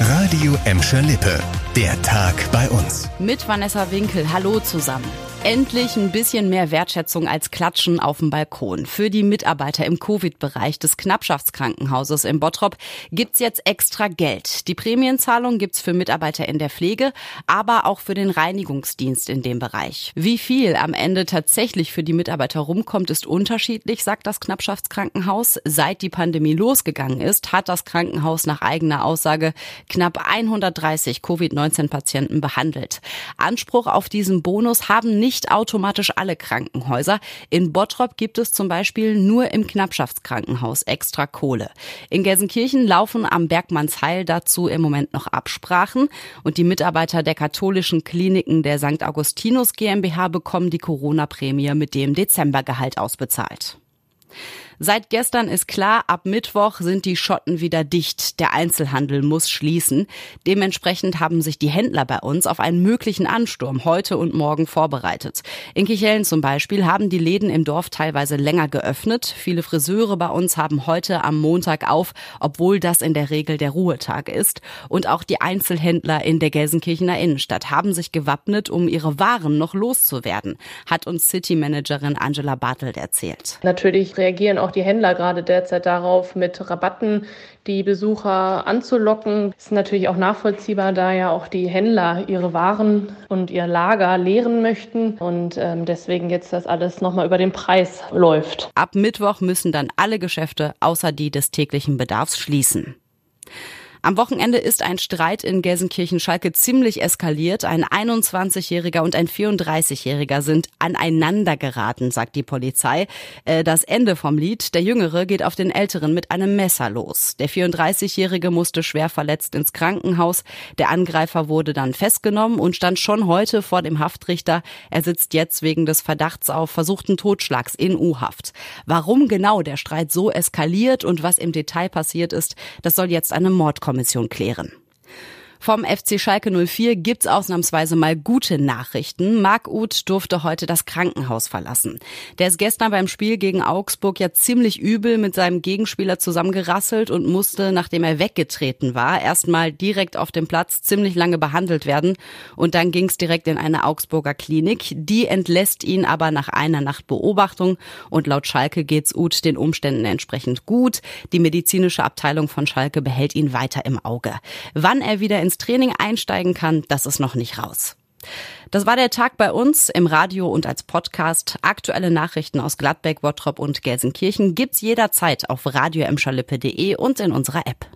Radio Emscher Lippe. Der Tag bei uns. Mit Vanessa Winkel. Hallo zusammen. Endlich ein bisschen mehr Wertschätzung als Klatschen auf dem Balkon. Für die Mitarbeiter im Covid-Bereich des Knappschaftskrankenhauses in Bottrop gibt's jetzt extra Geld. Die Prämienzahlung gibt's für Mitarbeiter in der Pflege, aber auch für den Reinigungsdienst in dem Bereich. Wie viel am Ende tatsächlich für die Mitarbeiter rumkommt, ist unterschiedlich, sagt das Knappschaftskrankenhaus. Seit die Pandemie losgegangen ist, hat das Krankenhaus nach eigener Aussage knapp 130 Covid-19-Patienten behandelt. Anspruch auf diesen Bonus haben nicht nicht automatisch alle Krankenhäuser. In Bottrop gibt es zum Beispiel nur im Knappschaftskrankenhaus extra Kohle. In Gelsenkirchen laufen am Bergmannsheil dazu im Moment noch Absprachen und die Mitarbeiter der katholischen Kliniken der St. Augustinus GmbH bekommen die Corona-Prämie mit dem Dezembergehalt ausbezahlt. Seit gestern ist klar, ab Mittwoch sind die Schotten wieder dicht. Der Einzelhandel muss schließen. Dementsprechend haben sich die Händler bei uns auf einen möglichen Ansturm heute und morgen vorbereitet. In Kichellen zum Beispiel haben die Läden im Dorf teilweise länger geöffnet. Viele Friseure bei uns haben heute am Montag auf, obwohl das in der Regel der Ruhetag ist. Und auch die Einzelhändler in der Gelsenkirchener Innenstadt haben sich gewappnet, um ihre Waren noch loszuwerden, hat uns City Managerin Angela Bartelt erzählt. Natürlich reagieren auch die Händler gerade derzeit darauf, mit Rabatten die Besucher anzulocken. Ist natürlich auch nachvollziehbar, da ja auch die Händler ihre Waren und ihr Lager leeren möchten und ähm, deswegen jetzt das alles nochmal über den Preis läuft. Ab Mittwoch müssen dann alle Geschäfte außer die des täglichen Bedarfs schließen. Am Wochenende ist ein Streit in Gelsenkirchen-Schalke ziemlich eskaliert. Ein 21-Jähriger und ein 34-Jähriger sind aneinander geraten, sagt die Polizei. Äh, das Ende vom Lied. Der Jüngere geht auf den Älteren mit einem Messer los. Der 34-Jährige musste schwer verletzt ins Krankenhaus. Der Angreifer wurde dann festgenommen und stand schon heute vor dem Haftrichter. Er sitzt jetzt wegen des Verdachts auf versuchten Totschlags in U-Haft. Warum genau der Streit so eskaliert und was im Detail passiert ist, das soll jetzt eine Mordkommission Kommission klären. Vom FC Schalke 04 gibt's ausnahmsweise mal gute Nachrichten. Marc Uth durfte heute das Krankenhaus verlassen. Der ist gestern beim Spiel gegen Augsburg ja ziemlich übel mit seinem Gegenspieler zusammengerasselt und musste, nachdem er weggetreten war, erstmal direkt auf dem Platz ziemlich lange behandelt werden. Und dann ging's direkt in eine Augsburger Klinik. Die entlässt ihn aber nach einer Nacht Beobachtung. Und laut Schalke geht's Uth den Umständen entsprechend gut. Die medizinische Abteilung von Schalke behält ihn weiter im Auge. Wann er wieder ins Training einsteigen kann, das ist noch nicht raus. Das war der Tag bei uns im Radio und als Podcast. Aktuelle Nachrichten aus Gladbeck, Bottrop und Gelsenkirchen gibt's jederzeit auf radioemschalippe.de und in unserer App.